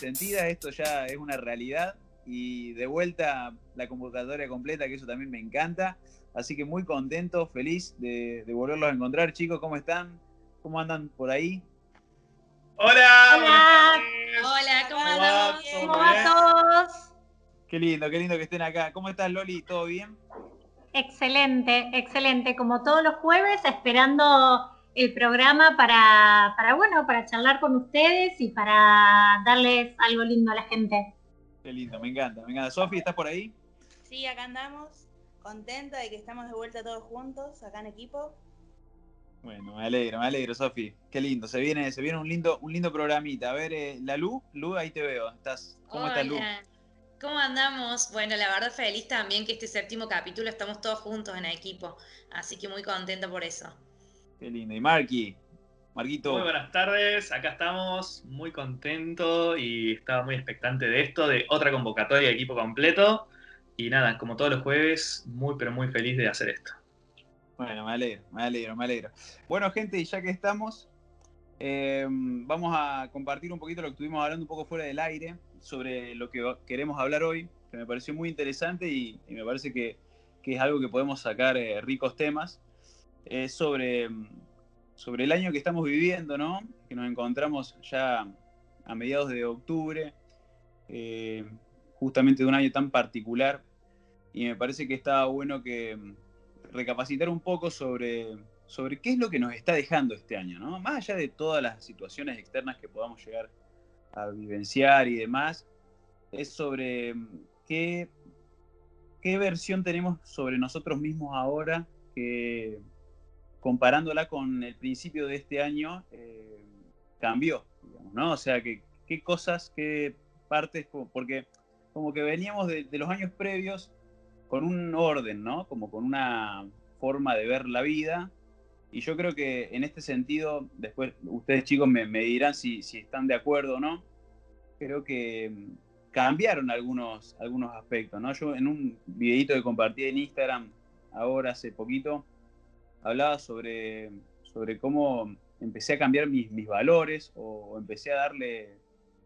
Sentidas, esto ya es una realidad y de vuelta la convocatoria completa, que eso también me encanta. Así que muy contento, feliz de, volverlos a encontrar. Chicos, ¿cómo están? ¿Cómo andan por ahí? Hola. Hola. Hola, ¿cómo andamos? ¿Cómo va todos? Qué lindo, qué lindo que estén acá. ¿Cómo estás, Loli? ¿Todo bien? Excelente, excelente. Como todos los jueves, esperando el programa para, para, bueno, para charlar con ustedes y para darles algo lindo a la gente. Qué lindo, me encanta, me encanta. Sofi, ¿estás por ahí? Sí, acá andamos, contenta de que estamos de vuelta todos juntos, acá en equipo. Bueno, me alegro, me alegro, Sofi. Qué lindo, se viene, se viene un lindo, un lindo programita. A ver, eh, la Lu, Lu, ahí te veo. ¿Estás, ¿Cómo estás, Lu? ¿Cómo andamos? Bueno, la verdad feliz también que este séptimo capítulo estamos todos juntos en equipo, así que muy contenta por eso. Qué lindo. Y Marky, Marquito. Muy buenas tardes, acá estamos, muy contento y estaba muy expectante de esto, de otra convocatoria de equipo completo. Y nada, como todos los jueves, muy pero muy feliz de hacer esto. Bueno, me alegro, me alegro, me alegro. Bueno, gente, y ya que estamos, eh, vamos a compartir un poquito lo que estuvimos hablando un poco fuera del aire sobre lo que queremos hablar hoy, que me pareció muy interesante y, me parece que, es algo que podemos sacar eh, ricos temas. Es sobre, sobre el año que estamos viviendo, ¿no? Que nos encontramos ya a mediados de octubre, eh, justamente de un año tan particular. Y me parece que está bueno que mm, recapacitar un poco sobre, sobre qué es lo que nos está dejando este año, ¿no? Más allá de todas las situaciones externas que podamos llegar a vivenciar y demás, es sobre mm, qué, qué versión tenemos sobre nosotros mismos ahora que comparándola con el principio de este año eh, cambió, ¿no? O sea, qué cosas, qué partes, porque como que veníamos de, de, los años previos con un orden, ¿no? Como con una forma de ver la vida y yo creo que en este sentido, después ustedes chicos me, dirán si, están de acuerdo o no, creo que mm, cambiaron algunos, algunos aspectos, ¿no? Yo en un videito que compartí en Instagram ahora hace poquito, hablaba sobre, sobre cómo empecé a cambiar mis, valores o, empecé a darle,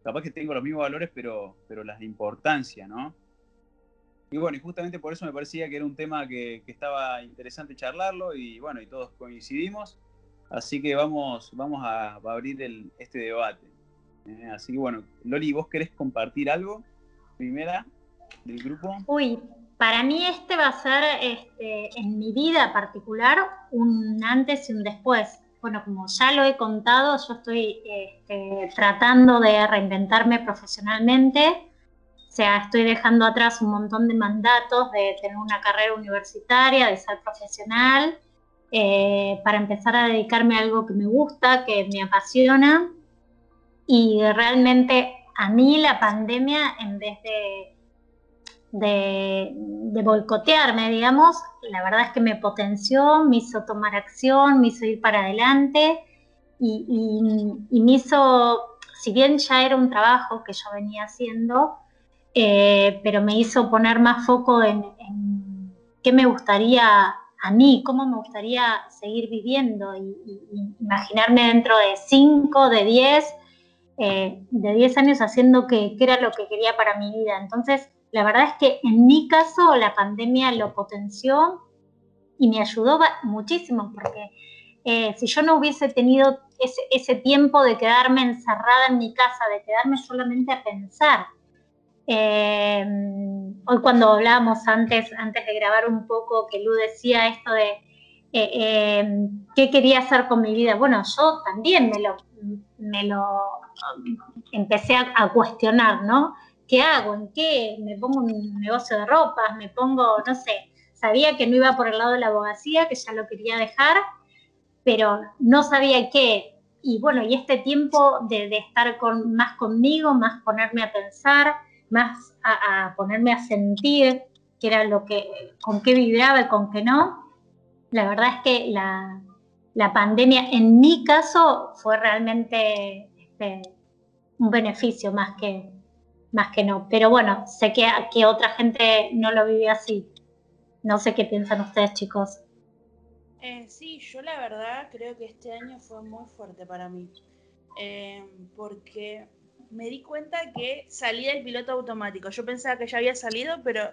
capaz que tengo los mismos valores, pero, pero las de importancia, ¿no? Y bueno, y justamente por eso me parecía que era un tema que, estaba interesante charlarlo y bueno, y todos coincidimos. Así que vamos, vamos a, abrir este debate. ¿eh? así que bueno, Loli, ¿vos querés compartir algo? Primera del grupo. Uy, para mí este va a ser este, en mi vida particular un antes y un después. Bueno, como ya lo he contado, yo estoy este, tratando de reinventarme profesionalmente o sea, estoy dejando atrás un montón de mandatos de tener una carrera universitaria, de ser profesional, eh, para empezar a dedicarme a algo que me gusta, que me apasiona. Y realmente a mí la pandemia, en vez de, de, boicotearme, digamos, la verdad es que me potenció, me hizo tomar acción, me hizo ir para adelante y, me hizo, si bien ya era un trabajo que yo venía haciendo, eh, pero me hizo poner más foco en, qué me gustaría a mí, cómo me gustaría seguir viviendo y, imaginarme dentro de 5, de 10, eh, de 10 años haciendo qué era lo que quería para mi vida. Entonces, la verdad es que en mi caso la pandemia lo potenció y me ayudó muchísimo porque eh, si yo no hubiese tenido ese, tiempo de quedarme encerrada en mi casa, de quedarme solamente a pensar eh, hoy cuando hablábamos antes, antes de grabar un poco, que Lu decía esto de eh, eh, qué quería hacer con mi vida. Bueno, yo también me lo, me lo um, empecé a, cuestionar, ¿no? ¿Qué hago? ¿En qué? ¿Me pongo un negocio de ropas? ¿Me pongo, no sé? Sabía que no iba por el lado de la abogacía, que ya lo quería dejar, pero no sabía qué. Y bueno, y este tiempo de, de estar con, más conmigo, más ponerme a pensar, más a, ponerme a sentir qué era lo que, con qué vibraba y con qué no. La verdad es que la, pandemia en mi caso fue realmente este, un beneficio más que, más que no. Pero bueno, sé que, que otra gente no lo vive así. No sé qué piensan ustedes, chicos. Eh, sí, yo la verdad creo que este año fue muy fuerte para mí. eh, porque me di cuenta que salí del piloto automático. Yo pensaba que ya había salido, pero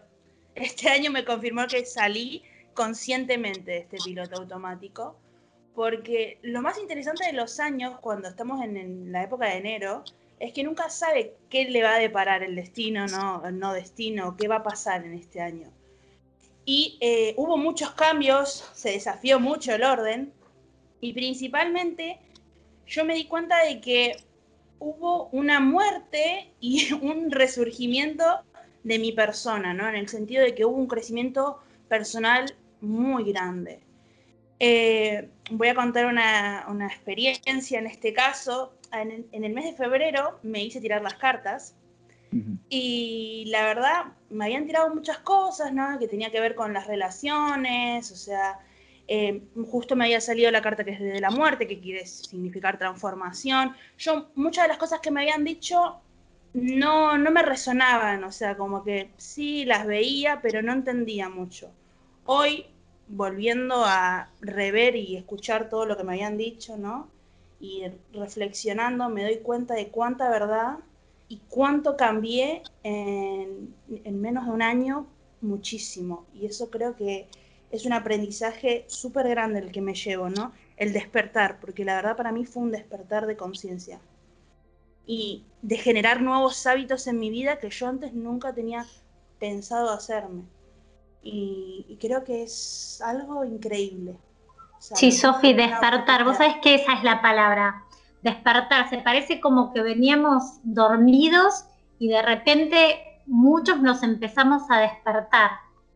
este año me confirmó que salí conscientemente de este piloto automático, porque lo más interesante de los años, cuando estamos en, la época de enero, es que nunca sabe qué le va a deparar el destino, no, no destino, qué va a pasar en este año. Y eh, hubo muchos cambios, se desafió mucho el orden, y principalmente yo me di cuenta de que hubo una muerte y un resurgimiento de mi persona, ¿no? En el sentido de que hubo un crecimiento personal muy grande. Eh, voy a contar una, experiencia en este caso. En el, mes de febrero me hice tirar las cartas y la verdad me habían tirado muchas cosas, ¿no? Que tenía que ver con las relaciones, o sea, eh, justo me había salido la carta que es de la muerte, que quiere significar transformación. Yo, muchas de las cosas que me habían dicho no, no me resonaban, o sea, como que sí las veía, pero no entendía mucho. Hoy, volviendo a rever y escuchar todo lo que me habían dicho, ¿no? Y reflexionando, me doy cuenta de cuánta verdad y cuánto cambié en, en menos de un año, muchísimo. Y eso creo que es un aprendizaje súper grande el que me llevo, ¿no? El despertar, porque la verdad para mí fue un despertar de conciencia. Y de generar nuevos hábitos en mi vida que yo antes nunca tenía pensado hacerme. Y, creo que es algo increíble. Sí, Sofi, despertar. Vos sabés que esa es la palabra. Despertar. Se parece como que veníamos dormidos y de repente muchos nos empezamos a despertar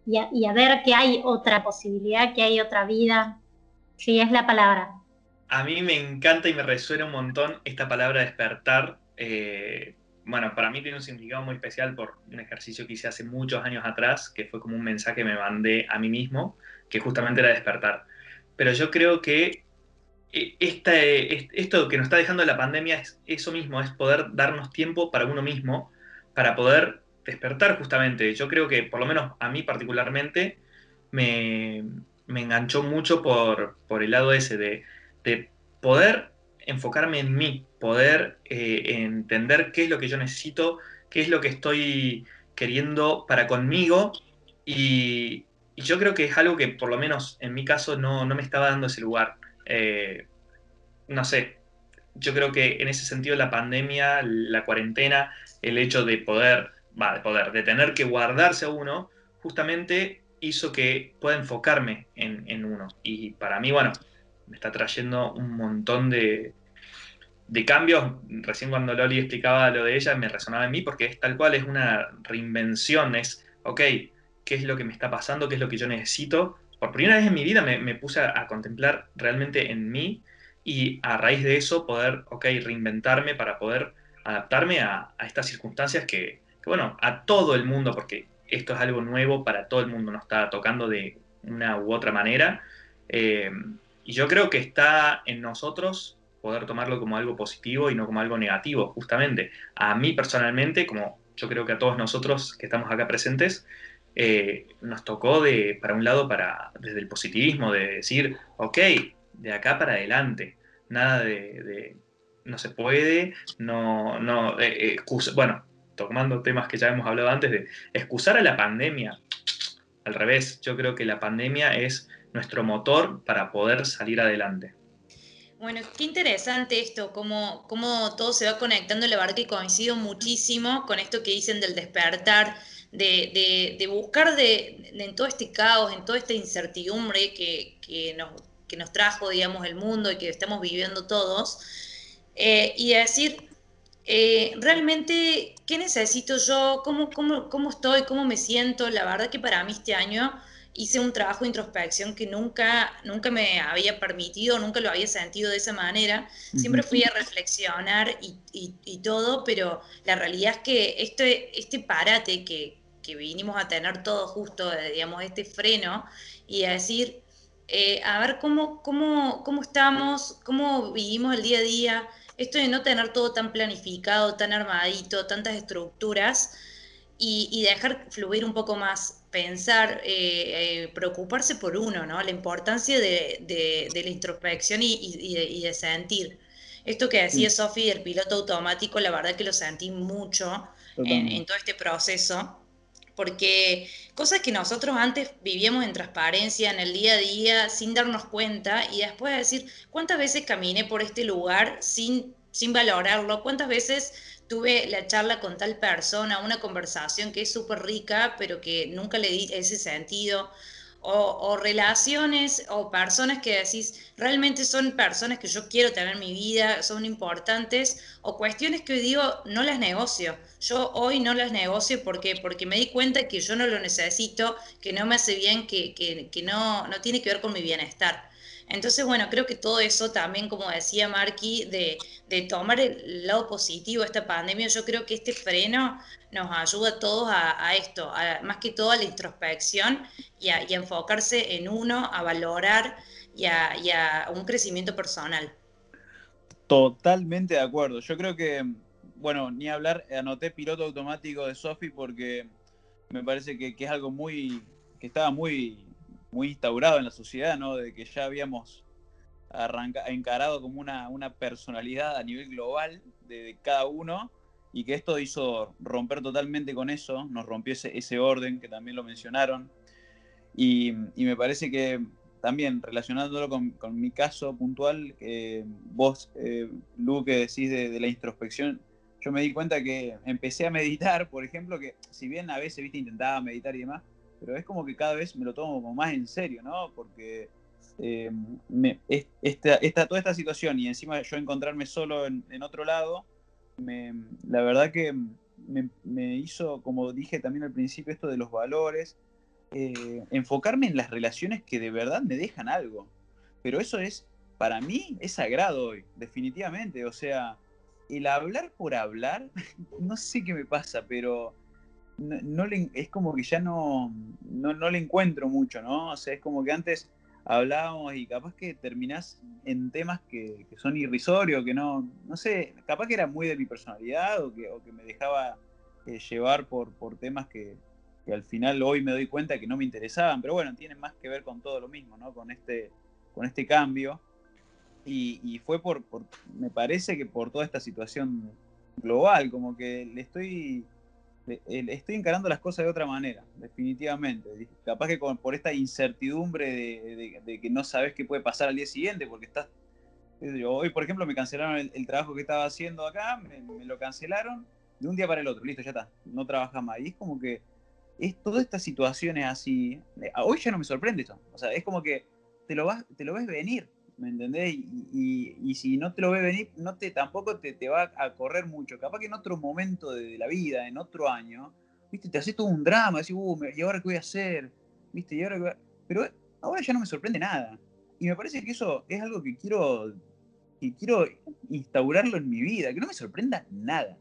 y a, ver que hay otra posibilidad, que hay otra vida. Sí, es la palabra. A mí me encanta y me resuena un montón esta palabra despertar. Eh, bueno, para mí tiene un significado muy especial por un ejercicio que hice hace muchos años atrás, que fue como un mensaje que me mandé a mí mismo, que justamente era despertar. Pero yo creo que eh, esta, esto que nos está dejando la pandemia es eso mismo, es poder darnos tiempo para uno mismo, para poder despertar justamente. Yo creo que, por lo menos a mí particularmente, me, enganchó mucho por, el lado ese de, poder enfocarme en mí, poder eh, entender qué es lo que yo necesito, qué es lo que estoy queriendo para conmigo y, yo creo que es algo que por lo menos en mi caso no, me estaba dando ese lugar. Eh, no sé, yo creo que en ese sentido la pandemia, la cuarentena, el hecho de poder va, de poder, de tener que guardarse a uno, justamente hizo que pueda enfocarme en, uno. Y para mí, bueno, me está trayendo un montón de, de cambios. Recién cuando Loli explicaba lo de ella, me resonaba en mí porque es tal cual, es una reinvención, es, ok, ¿qué es lo que me está pasando? ¿Qué es lo que yo necesito? Por primera vez en mi vida me, puse a, contemplar realmente en mí y a raíz de eso poder, ok, reinventarme para poder adaptarme a estas circunstancias que, bueno, a todo el mundo, porque esto es algo nuevo para todo el mundo, nos está tocando de una u otra manera. Eh, y yo creo que está en nosotros poder tomarlo como algo positivo y no como algo negativo, justamente. A mí personalmente, como yo creo que a todos nosotros que estamos acá presentes, eh, nos tocó de, para un lado, para, desde el positivismo, de decir, ok, de acá para adelante, nada de, no se puede, no, no, eh, bueno, tomando temas que ya hemos hablado antes, de excusar a la pandemia. Al revés, yo creo que la pandemia es nuestro motor para poder salir adelante. Bueno, qué interesante esto, cómo, cómo todo se va conectando, la verdad que coincido muchísimo con esto que dicen del despertar, de, buscar de, en todo este caos, en toda esta incertidumbre que, que, nos, que nos trajo, digamos, el mundo y que estamos viviendo todos, eh, y decir, eh, realmente, ¿qué necesito yo? ¿Cómo, cómo, ¿Cómo estoy? ¿Cómo me siento? La verdad que para mí este año hice un trabajo de introspección que nunca, nunca me había permitido, nunca lo había sentido de esa manera. Siempre fui a reflexionar y, y, todo, pero la realidad es que este, este parate que, que vinimos a tener todo justo, eh, digamos, este freno, y a decir, eh, a ver cómo, cómo, cómo estamos, cómo vivimos el día a día, esto de no tener todo tan planificado, tan armadito, tantas estructuras y, dejar fluir un poco más, pensar, eh, eh, preocuparse por uno, ¿no? La importancia de, la introspección y, de, sentir. Esto que decía Sofi del piloto automático, la verdad que lo sentí mucho en, todo este proceso, porque cosas que nosotros antes vivíamos en transparencia, en el día a día, sin darnos cuenta, y después decir, ¿cuántas veces caminé por este lugar sin, sin valorarlo? ¿Cuántas veces tuve la charla con tal persona, una conversación que es súper rica, pero que nunca le di ese sentido? O, relaciones o personas que decís, realmente son personas que yo quiero tener en mi vida, son importantes, o cuestiones que hoy digo, no las negocio. Yo hoy no las negocio porque, porque me di cuenta que yo no lo necesito, que no me hace bien, que, que, que no, no tiene que ver con mi bienestar. Entonces, bueno, creo que todo eso también, como decía Marky, de, tomar el lado positivo de esta pandemia, yo creo que este freno nos ayuda a todos a, esto, más que todo a la introspección y a, enfocarse en uno, a valorar y a, un crecimiento personal. Totalmente de acuerdo. Yo creo que, bueno, ni hablar, anoté piloto automático de Sofi porque me parece que es algo muy, que estaba muy muy instaurado en la sociedad, ¿no? De que ya habíamos encarado como una, una, personalidad a nivel global de, cada uno y que esto hizo romper totalmente con eso, nos rompió ese, orden que también lo mencionaron. Y, me parece que también relacionándolo con, mi caso puntual, vos, eh, Lu, que decís de, la introspección, yo me di cuenta que empecé a meditar, por ejemplo, que si bien a veces, viste, intentaba meditar y demás, pero es como que cada vez me lo tomo como más en serio, ¿no? Porque eh, esta, toda esta situación y encima yo encontrarme solo en, otro lado, la verdad que me, hizo, como dije también al principio, esto de los valores, eh, enfocarme en las relaciones que de verdad me dejan algo. Pero eso es, para mí, es sagrado hoy, definitivamente. O sea, el hablar por hablar, no sé qué me pasa, pero no, le, es como que ya no, no, le encuentro mucho, ¿no? O sea, es como que antes hablábamos y capaz que terminás en temas que, son irrisorios, que no, no sé, capaz que era muy de mi personalidad o que, que me dejaba eh, llevar por, por temas que, al final hoy me doy cuenta que no me interesaban, pero bueno, tienen más que ver con todo lo mismo, ¿no? Con este, con este cambio. Y, fue por, me parece que por toda esta situación global, como que le estoy estoy encarando las cosas de otra manera, definitivamente. Capaz que por esta incertidumbre de, que no sabes qué puede pasar al día siguiente, porque estás... Hoy, por ejemplo, me cancelaron el, trabajo que estaba haciendo acá, me, lo cancelaron de un día para el otro, listo, ya está, no trabajas más. Y es como que es todas estas situaciones así. Hoy ya no me sorprende eso. O sea, es como que te lo, vas, te lo ves venir. ¿Me entendés? Y, si no te lo ve venir, no te, tampoco te, te, va a correr mucho. Capaz que en otro momento de, la vida, en otro año, ¿viste? Te haces todo un drama, decís, uh, ¿y ahora qué voy a hacer? ¿Viste? ¿Y ahora Pero ahora ya no me sorprende nada. Y me parece que eso es algo que quiero, que quiero instaurarlo en mi vida, que no me sorprenda nada.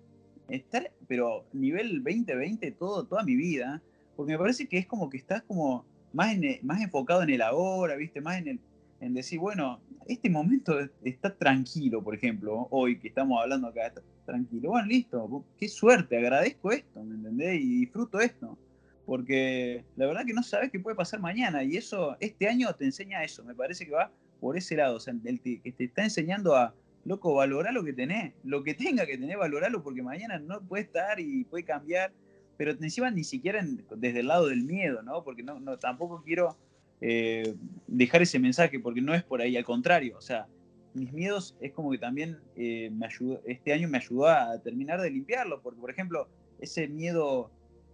Estar, pero nivel 2020 todo, toda mi vida, porque me parece que es como que estás como más, más enfocado en el ahora, ¿viste? Más en el en decir, bueno, este momento está tranquilo, por ejemplo, hoy que estamos hablando acá, está tranquilo. Bueno, listo, qué suerte, agradezco esto, ¿me entendés? Y disfruto esto. Porque la verdad que no sabes qué puede pasar mañana y eso, este año te enseña eso, me parece que va por ese lado, o sea, el que te está enseñando a, loco, valorar lo que tenés, lo que tenga que tener, valorarlo porque mañana no puede estar y puede cambiar, pero encima ni siquiera desde el lado del miedo, ¿no? Porque no, no tampoco quiero eh, dejar ese mensaje, porque no es por ahí, al contrario, o sea, mis miedos es como que también eh, me ayudó, este año me ayudó a terminar de limpiarlo, porque por ejemplo, ese miedo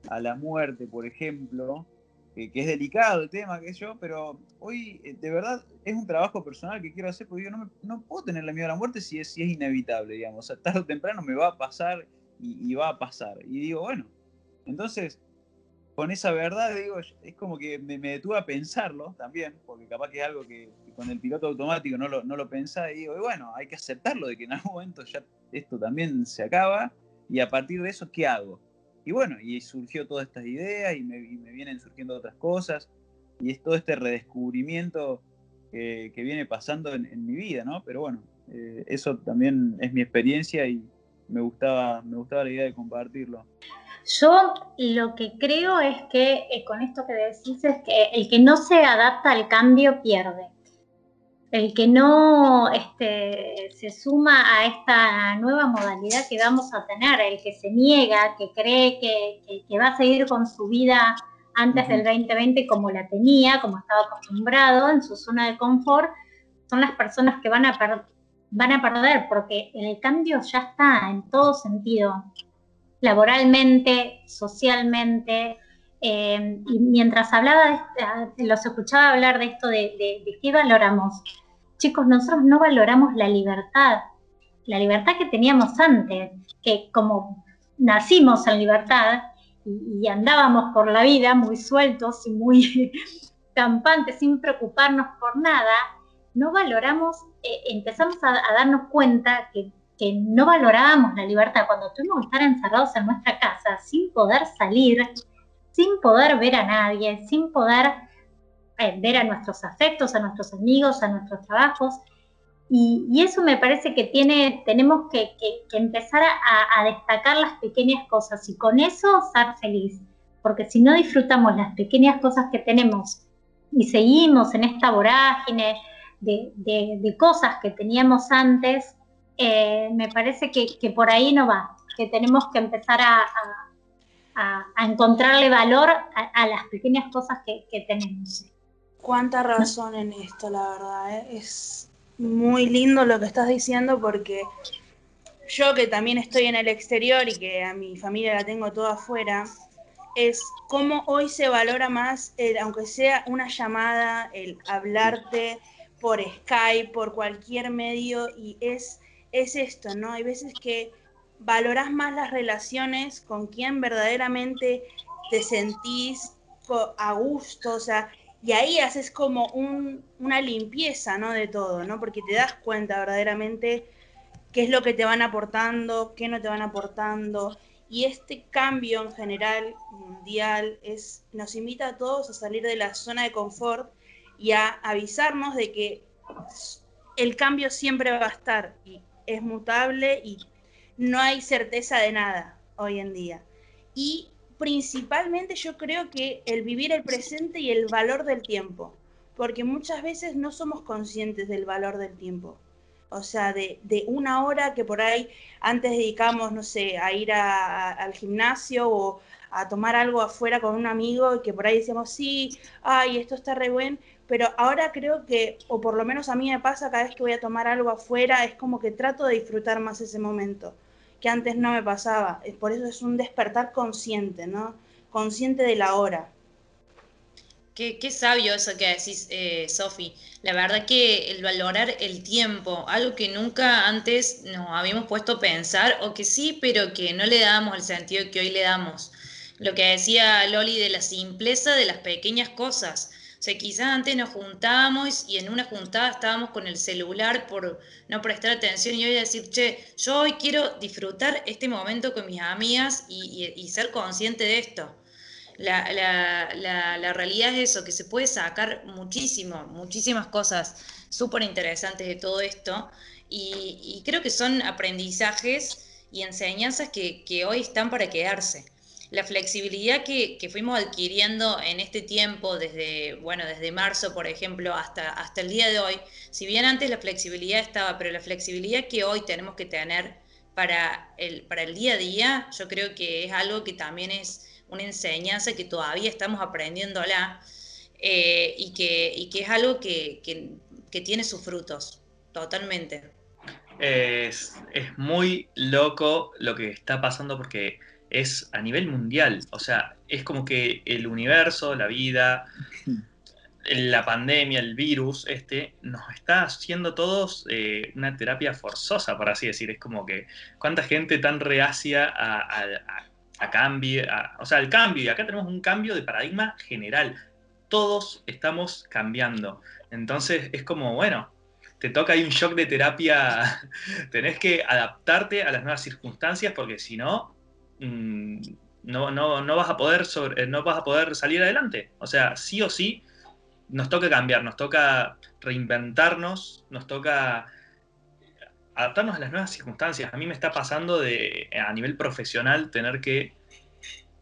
a la muerte, por ejemplo, que es delicado el tema, que yo, pero hoy eh, de verdad es un trabajo personal que quiero hacer, porque yo no, no puedo tenerle miedo a la muerte si es, si es inevitable, digamos, o sea, tarde o temprano me va a pasar y, y va a pasar. Y digo, bueno, entonces con esa verdad, digo, es como que me, detuve a pensarlo también, porque capaz que es algo que, con el piloto automático no lo, no lo pensaba y digo, bueno, hay que aceptarlo de que en algún momento ya esto también se acaba y a partir de eso, ¿qué hago? Y bueno, y surgió todas estas ideas y me, vienen surgiendo otras cosas y es todo este redescubrimiento que, viene pasando en, mi vida, ¿no? Pero bueno, eh, eso también es mi experiencia y me gustaba, me gustaba la idea de compartirlo. Yo lo que creo es que eh, con esto que decís es que el que no se adapta al cambio pierde. el que no este, se suma a esta nueva modalidad que vamos a tener, el que se niega, que cree que, va a seguir con su vida antes del 2020 como la tenía, como estaba acostumbrado en su zona de confort, son las personas que van a, van a perder, porque el cambio ya está en todo sentido, laboralmente, socialmente, eh, y mientras hablaba, de, los escuchaba hablar de esto de, de qué valoramos, chicos, nosotros no valoramos la libertad, la libertad que teníamos antes, que como nacimos en libertad y, andábamos por la vida muy sueltos y muy campantes, sin preocuparnos por nada, no valoramos, eh, empezamos a, darnos cuenta que, que, no valorábamos la libertad cuando tuvimos que estar encerrados en nuestra casa sin poder salir, sin poder ver a nadie, sin poder eh, ver a nuestros afectos, a nuestros amigos, a nuestros trabajos. Y, eso me parece que tiene, tenemos que, empezar a, destacar las pequeñas cosas y con eso ser feliz. Porque si no disfrutamos las pequeñas cosas que tenemos y seguimos en esta vorágine de, cosas que teníamos antes, eh, me parece que, por ahí no va, que tenemos que empezar a, encontrarle valor a, las pequeñas cosas que tenemos. Cuánta razón en esto, la verdad. ¿eh? Es muy lindo lo que estás diciendo porque yo que también estoy en el exterior y que a mi familia la tengo toda afuera, es cómo hoy se valora más, el, aunque sea una llamada, el hablarte por Skype, por cualquier medio, y es, es esto, ¿no? Hay veces que valoras más las relaciones con quien verdaderamente te sentís a gusto, o sea, y ahí haces como una limpieza, ¿no? De todo, ¿no? Porque te das cuenta verdaderamente qué es lo que te van aportando, qué no te van aportando. Y este cambio en general mundial es, nos invita a todos a salir de la zona de confort y a avisarnos de que el cambio siempre va a estar es mutable y no hay certeza de nada hoy en día. Y principalmente yo creo que el vivir el presente y el valor del tiempo, porque muchas veces no somos conscientes del valor del tiempo. O sea, de, una hora que por ahí antes dedicamos, no sé, a ir al gimnasio o a tomar algo afuera con un amigo y que por ahí decíamos, sí, ay, esto está re buen, pero ahora creo que, o por lo menos a mí me pasa cada vez que voy a tomar algo afuera, es como que trato de disfrutar más ese momento que antes no me pasaba. Por eso es un despertar consciente, ¿no? Consciente de la hora. Qué, sabio eso que decís, eh, Sofi. La verdad que el valorar el tiempo, algo que nunca antes nos habíamos puesto a pensar, o que sí, pero que no le damos el sentido que hoy le damos. Lo que decía Loli de la simpleza de las pequeñas cosas. O sea, quizás antes nos juntábamos y en una juntada estábamos con el celular por no prestar atención y hoy decir, che, yo hoy quiero disfrutar este momento con mis amigas y, ser consciente de esto. La, realidad es eso, que se puede sacar muchísimo, muchísimas cosas súper interesantes de todo esto y, creo que son aprendizajes y enseñanzas que hoy están para quedarse la flexibilidad que, fuimos adquiriendo en este tiempo, desde, bueno, desde marzo, por ejemplo, hasta, hasta el día de hoy, si bien antes la flexibilidad estaba, pero la flexibilidad que hoy tenemos que tener para el, para el día a día, yo creo que es algo que también es una enseñanza que todavía estamos aprendiéndola eh, y, que, y que es algo que, que, tiene sus frutos, totalmente. Es, es muy loco lo que está pasando porque es a nivel mundial. O sea, es como que el universo, la vida, la pandemia, el virus, este, nos está haciendo todos eh, una terapia forzosa, por así decir. Es como que cuánta gente tan reacia a, a, cambio, o sea, al cambio. Y acá tenemos un cambio de paradigma general. Todos estamos cambiando. Entonces es como, bueno, te toca ahí un shock de terapia. Tenés que adaptarte a las nuevas circunstancias porque si no, Mm, no, no, no, vas a poder sobre, no vas a poder salir adelante. O sea, sí o sí nos toca cambiar, nos toca reinventarnos, nos toca adaptarnos a las nuevas circunstancias. A mí me está pasando de, a nivel profesional, tener que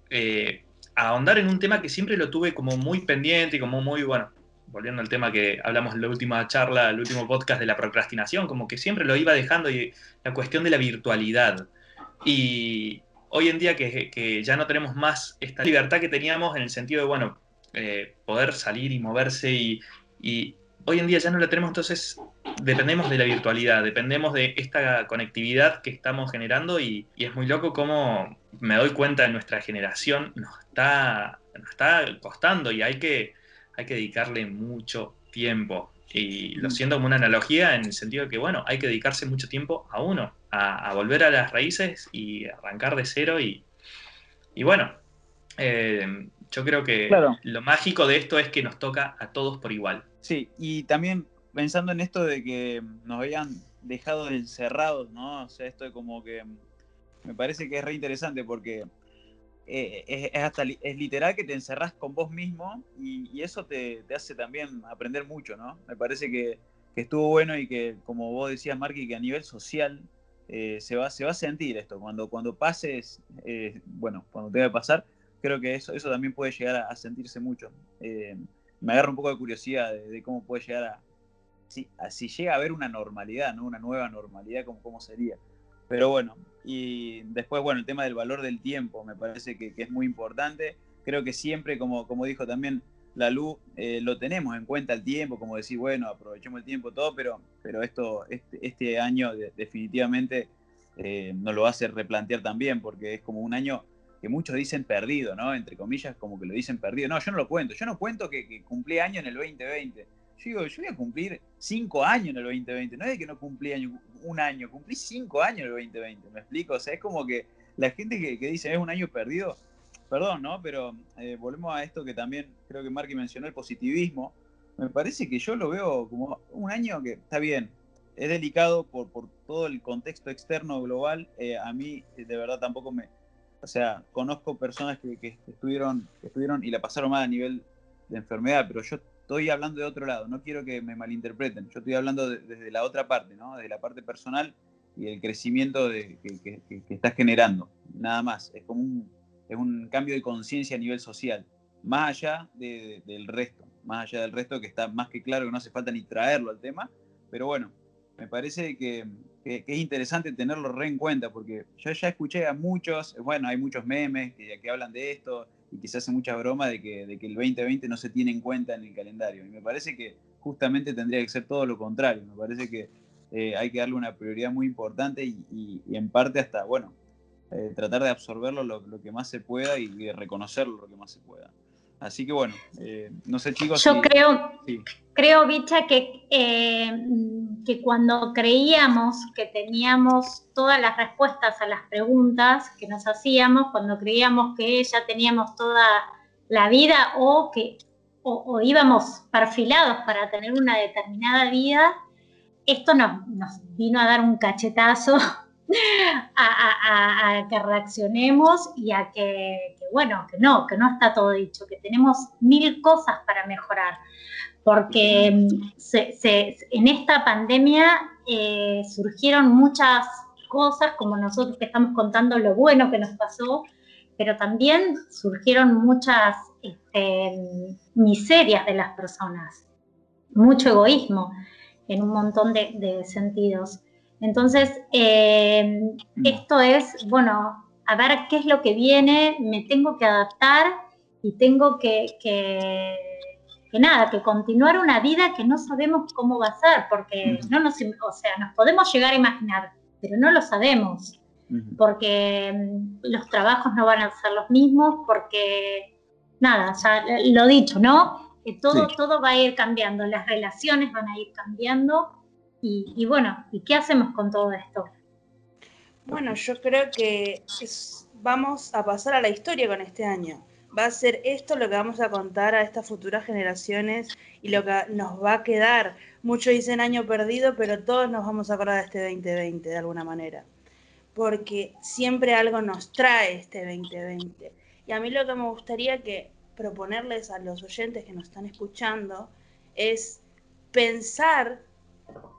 eh, ahondar en un tema que siempre lo tuve como muy pendiente y como muy, bueno, volviendo al tema que hablamos en la última charla, el último podcast de la procrastinación, como que siempre lo iba dejando y la cuestión de la virtualidad. Y hoy en día que, ya no tenemos más esta libertad que teníamos en el sentido de, bueno, eh, poder salir y moverse y, y hoy en día ya no la tenemos, entonces dependemos de la virtualidad, dependemos de esta conectividad que estamos generando y, es muy loco cómo me doy cuenta de nuestra generación nos está, nos está costando y hay que, hay que dedicarle mucho tiempo. Y lo mm. siento como una analogía en el sentido de que, bueno, hay que dedicarse mucho tiempo a uno, a, volver a las raíces y arrancar de cero. Y, y bueno, eh, yo creo que lo mágico de esto es que nos toca a todos por igual. Sí, y también pensando en esto de que nos habían dejado encerrados, ¿no? O sea, esto de como que me parece que es re interesante porque eh, es, hasta es literal que te encerrás con vos mismo y, eso te, hace también aprender mucho, ¿no? Me parece que, estuvo bueno y que, como vos decías, Marky, que a nivel social eh, se, va, se va a sentir esto. Cuando, cuando pases, eh, bueno, cuando te va a pasar, creo que eso, eso también puede llegar a, sentirse mucho. me agarra un poco de curiosidad de cómo puede llegar a, si, llega a haber una normalidad, ¿no? Una nueva normalidad, ¿cómo, cómo sería? Pero bueno, y después, bueno, el tema del valor del tiempo me parece que, es muy importante. Creo que siempre, como, como dijo también la luz, eh, lo tenemos en cuenta el tiempo, como decir, bueno, aprovechemos el tiempo, todo, pero, pero esto, este, este año definitivamente eh, nos lo hace replantear también, porque es como un año que muchos dicen perdido, ¿no? Entre comillas, como que lo dicen perdido. No, yo no lo cuento, yo no cuento que, que cumplí año en el 2020 yo digo, yo voy a cumplir cinco años en el 2020. No es que no cumplí año, un año, cumplí cinco años en el 2020. ¿Me explico? O sea, es como que la gente que, dice es un año perdido, perdón, ¿no? Pero eh, volvemos a esto que también creo que Marky mencionó, el positivismo. Me parece que yo lo veo como un año que está bien, es delicado por, por todo el contexto externo global. Eh, a mí, de verdad, tampoco me. O sea, conozco personas que, que, estuvieron, que estuvieron y la pasaron mal a nivel de enfermedad, pero yo estoy hablando de otro lado, no quiero que me malinterpreten, yo estoy hablando desde la otra parte, ¿no? desde la parte personal y el crecimiento de, que, estás generando, nada más, es como un, es un cambio de conciencia a nivel social, más allá del resto, más allá del resto que está más que claro que no hace falta ni traerlo al tema, pero bueno, me parece que, es interesante tenerlo re en cuenta, porque yo ya escuché a muchos, bueno, hay muchos memes que, que hablan de esto, y que se hace mucha broma de que, de que el 2020 no se tiene en cuenta en el calendario. Y me parece que justamente tendría que ser todo lo contrario. Me parece que eh, hay que darle una prioridad muy importante y, en parte hasta, bueno, eh, tratar de absorberlo lo, que más se pueda y, de reconocerlo lo que más se pueda. Así que bueno, eh, no sé chicos. Yo creo, creo, Bicha, que, que cuando creíamos que teníamos todas las respuestas a las preguntas que nos hacíamos, cuando creíamos que ya teníamos toda la vida o que o, íbamos perfilados para tener una determinada vida, esto nos, vino a dar un cachetazo a, que reaccionemos y a que, bueno, que no, que no está todo dicho, que tenemos mil cosas para mejorar, porque mm, en esta pandemia eh, surgieron muchas cosas, como nosotros que estamos contando lo bueno que nos pasó, pero también surgieron muchas este, miserias de las personas, mucho egoísmo en un montón de, sentidos. Entonces, eh, mm. esto es, bueno, a ver qué es lo que viene, me tengo que adaptar y tengo que, que, nada, que continuar una vida que no sabemos cómo va a ser, porque mm. no nos, o sea, nos podemos llegar a imaginar, pero no lo sabemos porque mm, los trabajos no van a ser los mismos, porque nada, ya lo dicho, ¿no? Que todo, todo va a ir cambiando, las relaciones van a ir cambiando y, bueno, ¿y qué hacemos con todo esto? Bueno, yo creo que vamos a pasar a la historia con este año. Va a ser esto lo que vamos a contar a estas futuras generaciones y lo que nos va a quedar. Muchos dicen año perdido, pero todos nos vamos a acordar de este 2020 de alguna manera porque siempre algo nos trae este 2020. Y a mí lo que me gustaría que proponerles a los oyentes que nos están escuchando es pensar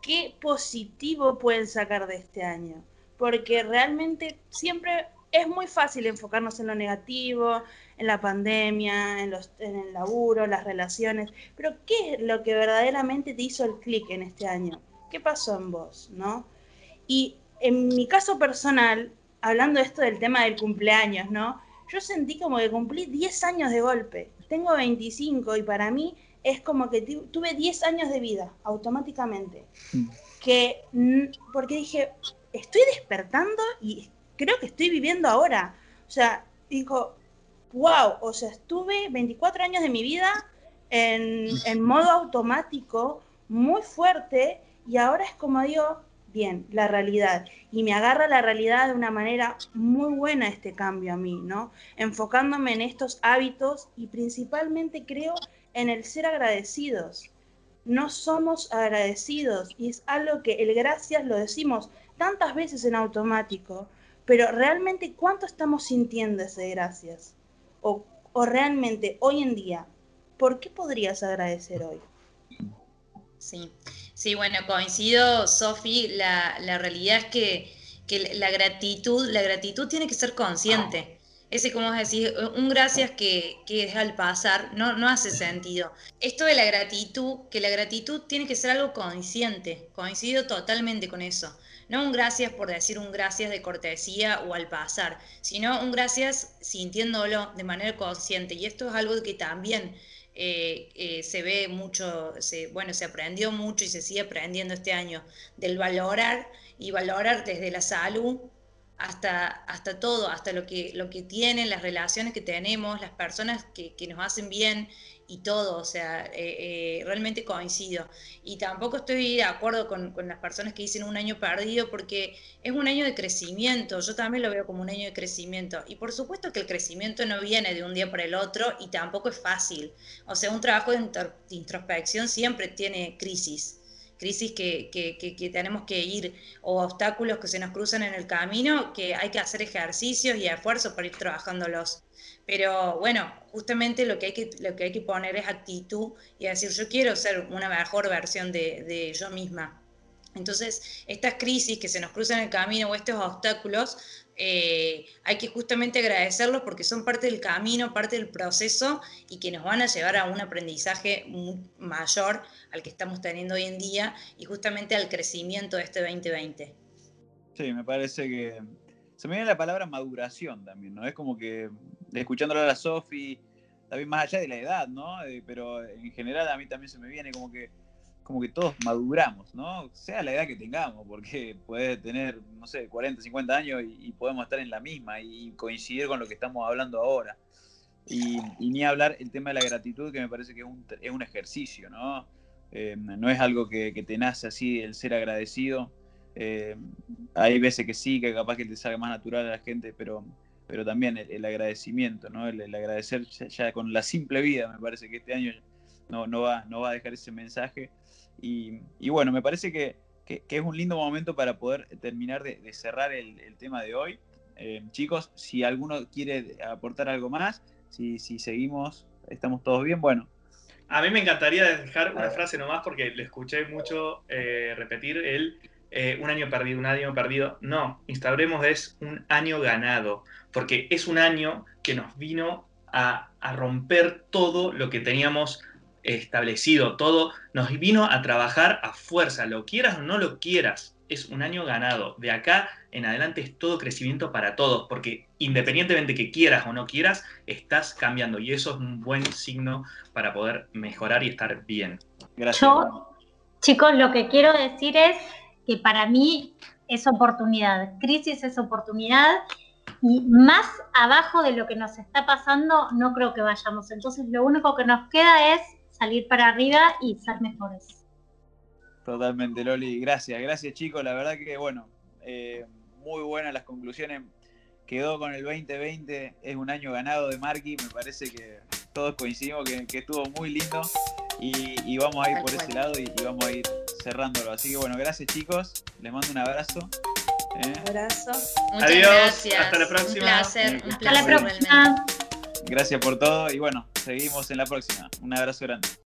qué positivo pueden sacar de este año, porque realmente siempre es muy fácil enfocarnos en lo negativo, en la pandemia, en, los, en el laburo, las relaciones, pero ¿qué es lo que verdaderamente te hizo el clic en este año? ¿Qué pasó en vos, no? Y en mi caso personal, hablando esto del tema del cumpleaños, ¿no? Yo sentí como que cumplí 10 años de golpe. Tengo 25 y para mí es como que tuve 10 años de vida automáticamente. Mm. Que, porque dije, estoy despertando y creo que estoy viviendo ahora. O sea, dijo, wow, o sea, estuve 24 años de mi vida en, en modo automático, muy fuerte, y ahora es como digo, bien, la realidad. Y me agarra la realidad de una manera muy buena este cambio a mí, ¿no? Enfocándome en estos hábitos y principalmente creo en el ser agradecidos. No somos agradecidos y es algo que el gracias lo decimos tantas veces en automático, pero realmente cuánto estamos sintiendo ese gracias. O, realmente hoy en día, ¿por qué podrías agradecer hoy? Sí, sí, bueno, coincido, Sofi, la, realidad es que, la gratitud, la gratitud tiene que ser consciente. Ese, como decir un gracias que, que, es al pasar, no, no hace sentido. Esto de la gratitud, que la gratitud tiene que ser algo consciente, coincido totalmente con eso. No un gracias por decir un gracias de cortesía o al pasar, sino un gracias sintiéndolo de manera consciente. Y esto es algo que también eh, eh, se ve mucho, se, bueno, se aprendió mucho y se sigue aprendiendo este año del valorar y valorar desde la salud hasta, hasta todo, hasta lo que, lo que tienen, las relaciones que tenemos, las personas que, que nos hacen bien y todo, o sea, eh, eh, realmente coincido. Y tampoco estoy de acuerdo con, con, las personas que dicen un año perdido porque es un año de crecimiento, yo también lo veo como un año de crecimiento. Y por supuesto que el crecimiento no viene de un día para el otro y tampoco es fácil. O sea, un trabajo de introspección siempre tiene crisis crisis que, que, tenemos que ir o obstáculos que se nos cruzan en el camino, que hay que hacer ejercicios y esfuerzos para ir trabajándolos. Pero bueno, justamente lo que hay que, lo que, hay que poner es actitud y decir, yo quiero ser una mejor versión de, de yo misma. Entonces, estas crisis que se nos cruzan en el camino o estos obstáculos eh, hay que justamente agradecerlos porque son parte del camino, parte del proceso y que nos van a llevar a un aprendizaje mayor al que estamos teniendo hoy en día y justamente al crecimiento de este 2020. Sí, me parece que se me viene la palabra maduración también, ¿no? Es como que escuchándolo a la Sofi, también más allá de la edad, ¿no? Eh, pero en general a mí también se me viene como que como que todos maduramos, ¿no? Sea la edad que tengamos, porque puede tener, no sé, 40, 50 años y, podemos estar en la misma y coincidir con lo que estamos hablando ahora. Y, ni hablar el tema de la gratitud, que me parece que es un, es un ejercicio, ¿no? Eh, no es algo que, te nace así, el ser agradecido. Eh, hay veces que sí, que capaz que te salga más natural a la gente, pero, pero también el, agradecimiento, ¿no? El, agradecer ya, con la simple vida, me parece que este año no, no, va, no va a dejar ese mensaje y, bueno, me parece que, es un lindo momento para poder terminar de, cerrar el, tema de hoy. Eh, chicos, si alguno quiere aportar algo más, si, seguimos, estamos todos bien, bueno. A mí me encantaría dejar una frase nomás porque le escuché mucho eh, repetir el eh, un año perdido, un año perdido. No, instauremos es un año ganado, porque es un año que nos vino a, a romper todo lo que teníamos establecido, todo nos vino a trabajar a fuerza, lo quieras o no lo quieras, es un año ganado. De acá en adelante es todo crecimiento para todos, porque independientemente que quieras o no quieras, estás cambiando y eso es un buen signo para poder mejorar y estar bien. Gracias. Yo, chicos, lo que quiero decir es que para mí es oportunidad, crisis es oportunidad y más abajo de lo que nos está pasando no creo que vayamos. Entonces lo único que nos queda es salir para arriba y ser mejores. Totalmente, Loli. Gracias, gracias chicos. La verdad que, bueno, eh, muy buenas las conclusiones. Quedó con el 2020, es un año ganado de Marky. Me parece que todos coincidimos que, estuvo muy lindo y, vamos a ir por ese lado y, vamos a ir cerrándolo. Así que, bueno, gracias chicos. Les mando un abrazo. ¿eh? Un abrazo. Adiós. Hasta la próxima. Un placer. Un placer. Hasta la próxima. Gracias por todo y bueno, seguimos en la próxima. Un abrazo grande.